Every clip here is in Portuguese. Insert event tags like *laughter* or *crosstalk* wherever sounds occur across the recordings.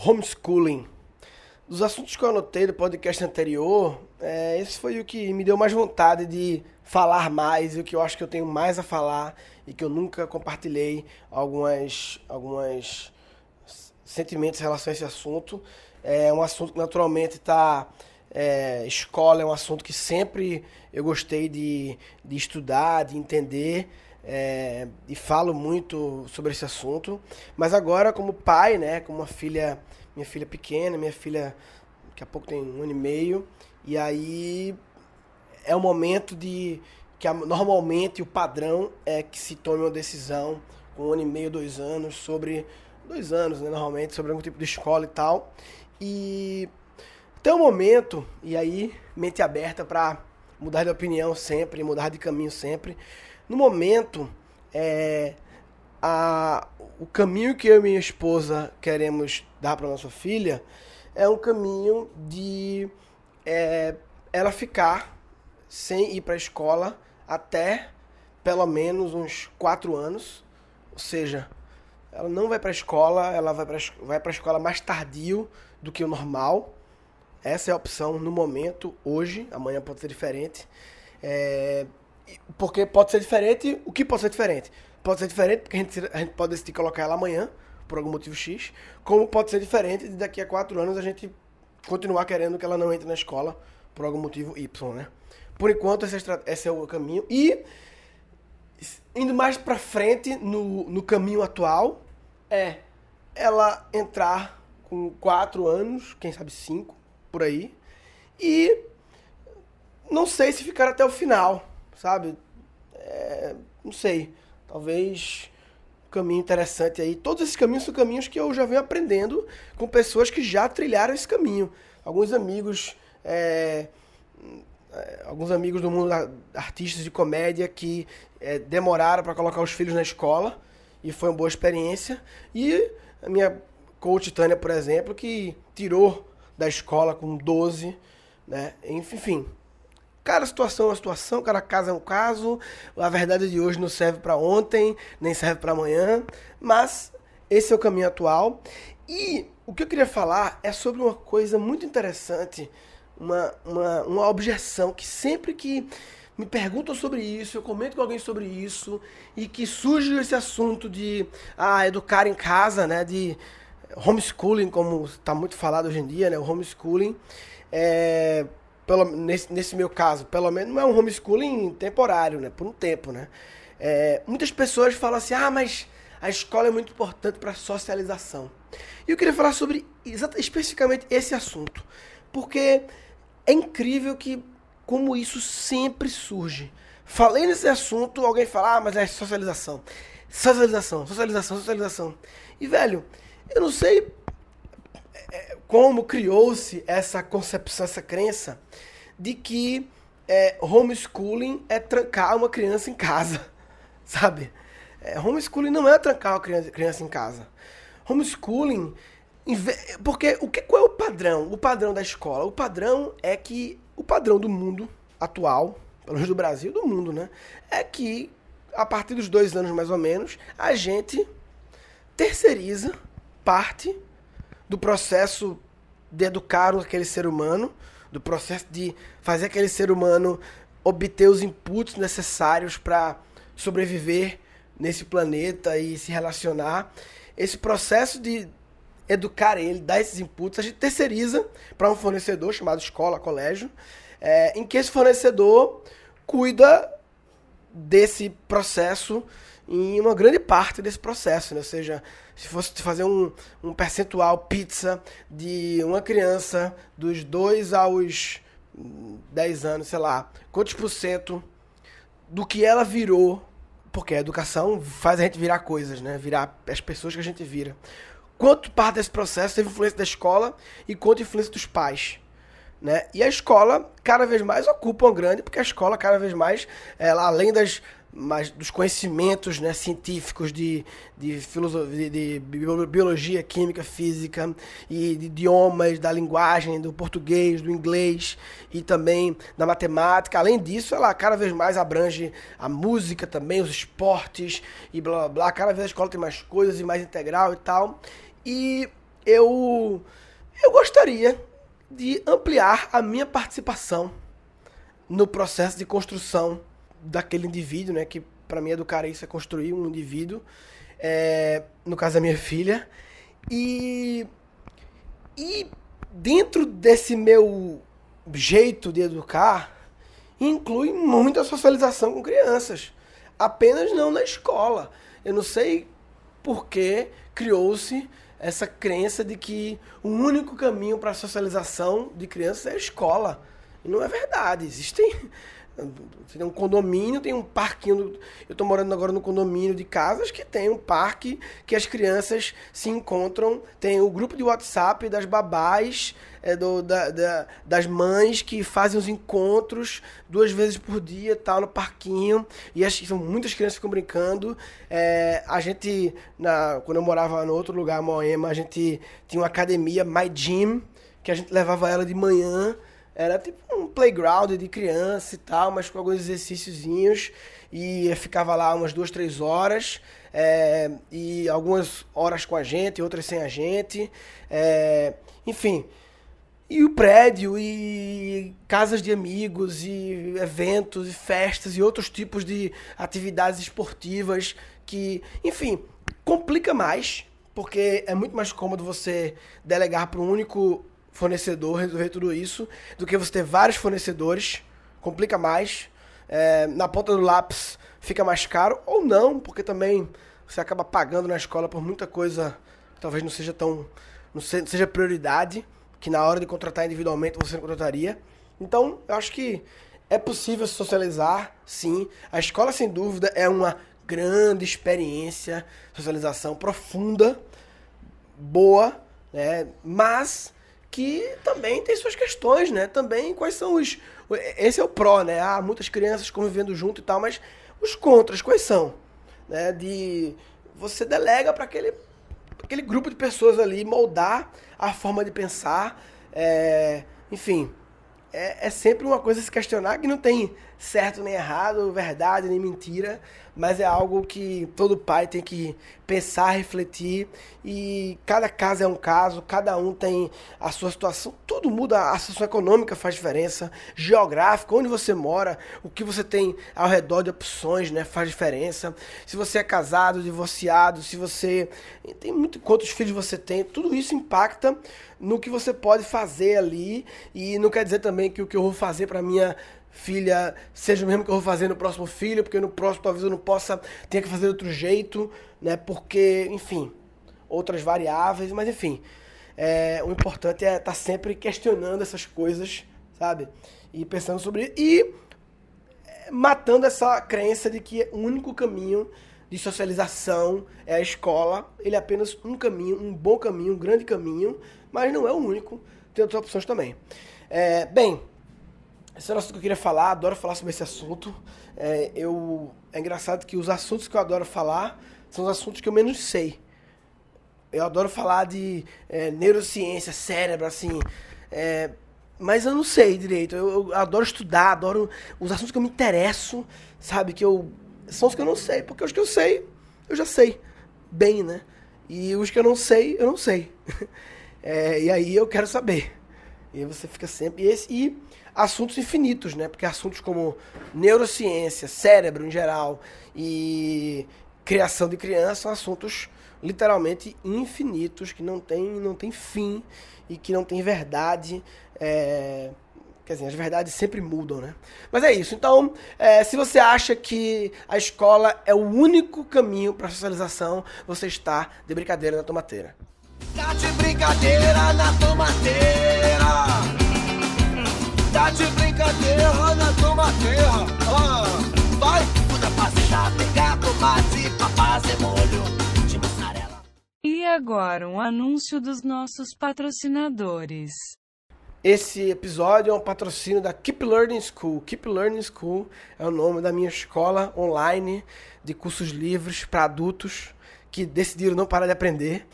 homeschooling. Dos assuntos que eu anotei do podcast anterior, é, esse foi o que me deu mais vontade de falar mais e o que eu acho que eu tenho mais a falar e que eu nunca compartilhei algumas, algumas sentimentos em relação a esse assunto. É um assunto que naturalmente está. É, escola é um assunto que sempre eu gostei de, de estudar, de entender. É, e falo muito sobre esse assunto. Mas agora, como pai, né, como uma filha minha filha pequena, minha filha daqui a pouco tem um ano e meio, e aí é o momento de que normalmente o padrão é que se tome uma decisão com um ano e meio, dois anos, sobre dois anos, né, normalmente, sobre algum tipo de escola e tal. E tem um momento, e aí mente aberta para mudar de opinião sempre, mudar de caminho sempre. No momento, é, a, o caminho que eu e minha esposa queremos dar para nossa filha é um caminho de é, ela ficar sem ir para a escola até pelo menos uns quatro anos. Ou seja, ela não vai para a escola, ela vai para vai a escola mais tardio do que o normal. Essa é a opção no momento, hoje, amanhã pode ser diferente. É, porque pode ser diferente, o que pode ser diferente? Pode ser diferente, porque a gente, a gente pode decidir colocar ela amanhã, por algum motivo X, como pode ser diferente de daqui a quatro anos a gente continuar querendo que ela não entre na escola por algum motivo Y, né? Por enquanto, esse é, o caminho. E, indo mais pra frente no, no caminho atual, é ela entrar com quatro anos, quem sabe cinco, por aí, e não sei se ficar até o final, sabe? É, não sei. Talvez um caminho interessante aí. Todos esses caminhos são caminhos que eu já venho aprendendo com pessoas que já trilharam esse caminho. Alguns amigos, é, é alguns amigos do mundo artistas de comédia que é, demoraram para colocar os filhos na escola e foi uma boa experiência. E a minha coach Tânia, por exemplo, que tirou da escola com 12, né? Enfim, Cada situação é uma situação, cada caso é um caso. A verdade de hoje não serve para ontem, nem serve para amanhã, mas esse é o caminho atual. E o que eu queria falar é sobre uma coisa muito interessante, uma, uma, uma objeção que sempre que me perguntam sobre isso, eu comento com alguém sobre isso, e que surge esse assunto de ah, educar em casa, né, de homeschooling, como está muito falado hoje em dia, né, o homeschooling, é, pelo, nesse, nesse meu caso, pelo menos é um homeschooling temporário, né? Por um tempo, né? É, muitas pessoas falam assim, ah, mas a escola é muito importante para a socialização. E eu queria falar sobre especificamente esse assunto, porque é incrível que como isso sempre surge. Falei nesse assunto, alguém fala, ah, mas é socialização. Socialização, socialização, socialização. E, velho, eu não sei como criou-se essa concepção, essa crença de que é, homeschooling é trancar uma criança em casa, *laughs* sabe? É, homeschooling não é trancar uma criança, em casa. Homeschooling, porque o que, qual é o padrão? O padrão da escola? O padrão é que o padrão do mundo atual, pelo menos do Brasil, do mundo, né? É que a partir dos dois anos mais ou menos, a gente terceiriza parte do processo de educar aquele ser humano, do processo de fazer aquele ser humano obter os inputs necessários para sobreviver nesse planeta e se relacionar. Esse processo de educar ele, dar esses inputs, a gente terceiriza para um fornecedor chamado escola, colégio, é, em que esse fornecedor cuida desse processo em uma grande parte desse processo, né? ou seja, se fosse fazer um, um percentual pizza de uma criança dos 2 aos 10 anos, sei lá, quantos por cento do que ela virou, porque a educação faz a gente virar coisas, né? Virar as pessoas que a gente vira. Quanto parte desse processo teve influência da escola e quanto influência dos pais? Né? E a escola cada vez mais ocupa uma grande, porque a escola cada vez mais, ela, além das mas dos conhecimentos né, científicos de, de, filosofia, de, de biologia, química, física e de idiomas, da linguagem, do português, do inglês e também da matemática. Além disso, ela cada vez mais abrange a música também, os esportes e blá blá blá. Cada vez a escola tem mais coisas e mais integral e tal. E eu, eu gostaria de ampliar a minha participação no processo de construção daquele indivíduo, né? Que para mim educar isso é construir um indivíduo, é, no caso da minha filha, e, e dentro desse meu jeito de educar, inclui muita socialização com crianças, apenas não na escola. Eu não sei por que criou-se essa crença de que o único caminho para a socialização de crianças é a escola. E não é verdade. Existem tem um condomínio, tem um parquinho. Eu estou morando agora no condomínio de casas que tem um parque que as crianças se encontram. Tem o grupo de WhatsApp das babás, é, do, da, da, das mães que fazem os encontros duas vezes por dia, tal, no parquinho. E as, são muitas crianças ficam brincando. É, a gente, na, quando eu morava no outro lugar, Moema, a gente tinha uma academia, My Gym, que a gente levava ela de manhã era tipo um playground de criança e tal, mas com alguns exercíciozinhos. E ficava lá umas duas, três horas. É, e algumas horas com a gente, outras sem a gente. É, enfim. E o prédio, e casas de amigos, e eventos, e festas, e outros tipos de atividades esportivas que, enfim, complica mais, porque é muito mais cômodo você delegar para um único fornecedor resolver tudo isso do que você ter vários fornecedores. Complica mais. É, na ponta do lápis fica mais caro ou não, porque também você acaba pagando na escola por muita coisa que talvez não seja tão. não seja prioridade, que na hora de contratar individualmente você não contrataria. Então, eu acho que é possível socializar, sim. A escola, sem dúvida, é uma grande experiência, socialização profunda, boa, né? mas que também tem suas questões, né? Também quais são os. Esse é o pró, né? Há muitas crianças convivendo junto e tal, mas os contras, quais são? Né? De você delega para aquele, aquele grupo de pessoas ali moldar a forma de pensar. É, enfim, é, é sempre uma coisa a se questionar que não tem certo nem errado, verdade nem mentira, mas é algo que todo pai tem que pensar, refletir e cada caso é um caso, cada um tem a sua situação, tudo muda, a situação econômica faz diferença, geográfica, onde você mora, o que você tem ao redor de opções, né, faz diferença. Se você é casado, divorciado, se você tem muito quantos filhos você tem, tudo isso impacta no que você pode fazer ali e não quer dizer também que o que eu vou fazer para minha filha seja o mesmo que eu vou fazer no próximo filho, porque no próximo talvez eu não possa, tenha que fazer de outro jeito, né? Porque, enfim, outras variáveis, mas enfim. É, o importante é estar tá sempre questionando essas coisas, sabe? E pensando sobre. E matando essa crença de que o único caminho de socialização é a escola. Ele é apenas um caminho, um bom caminho, um grande caminho, mas não é o único. Tem outras opções também. É, bem, esse é o assunto que eu queria falar, adoro falar sobre esse assunto. É, eu, é engraçado que os assuntos que eu adoro falar são os assuntos que eu menos sei. Eu adoro falar de é, neurociência, cérebro, assim. É, mas eu não sei direito. Eu, eu, adoro estudar, adoro os assuntos que eu me interesso, sabe? Que eu. São os que eu não sei. Porque os que eu sei, eu já sei. Bem, né? E os que eu não sei, eu não sei. *laughs* É, e aí eu quero saber. E aí você fica sempre. E, esse, e assuntos infinitos, né? Porque assuntos como neurociência, cérebro em geral e criação de criança são assuntos literalmente infinitos que não tem, não tem fim e que não tem verdade. É... Quer dizer, as verdades sempre mudam, né? Mas é isso. Então, é, se você acha que a escola é o único caminho para a socialização, você está de brincadeira na tomateira. Tá de brincadeira na tomateira. Tá de brincadeira na tomateira. Ah, vai, muda pra pegar tomate pra fazer molho de mussarela. E agora um anúncio dos nossos patrocinadores. Esse episódio é um patrocínio da Keep Learning School. Keep Learning School é o nome da minha escola online de cursos livres para adultos que decidiram não parar de aprender.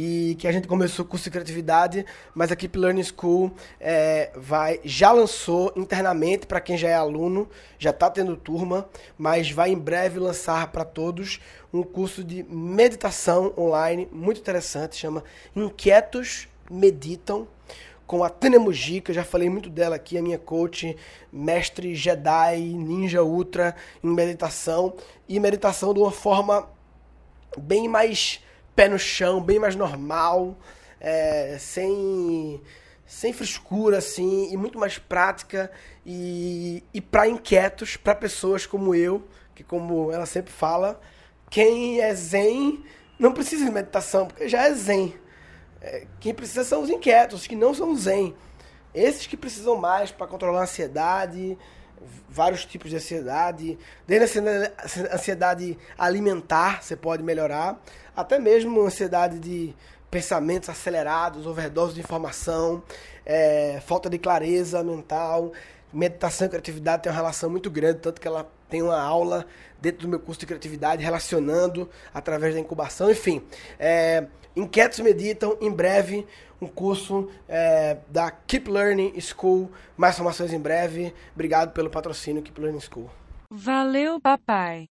E que a gente começou com criatividade, mas a Keep Learning School é, vai, já lançou internamente para quem já é aluno, já está tendo turma, mas vai em breve lançar para todos um curso de meditação online muito interessante, chama Inquietos Meditam com a Tânia Mujica, já falei muito dela aqui, a minha coach, mestre Jedi, ninja ultra em meditação. E meditação de uma forma bem mais pé no chão, bem mais normal, é, sem sem frescura assim e muito mais prática e, e para inquietos, para pessoas como eu, que como ela sempre fala, quem é zen não precisa de meditação, porque já é zen. É, quem precisa são os inquietos, que não são zen. Esses que precisam mais para controlar a ansiedade, vários tipos de ansiedade, desde a ansiedade alimentar, você pode melhorar, até mesmo ansiedade de pensamentos acelerados, overdose de informação, é, falta de clareza mental. Meditação e criatividade tem uma relação muito grande, tanto que ela tem uma aula dentro do meu curso de criatividade relacionando através da incubação, enfim. É, Inquietos Meditam, em breve, um curso é, da Keep Learning School. Mais informações em breve. Obrigado pelo patrocínio Keep Learning School. Valeu, papai.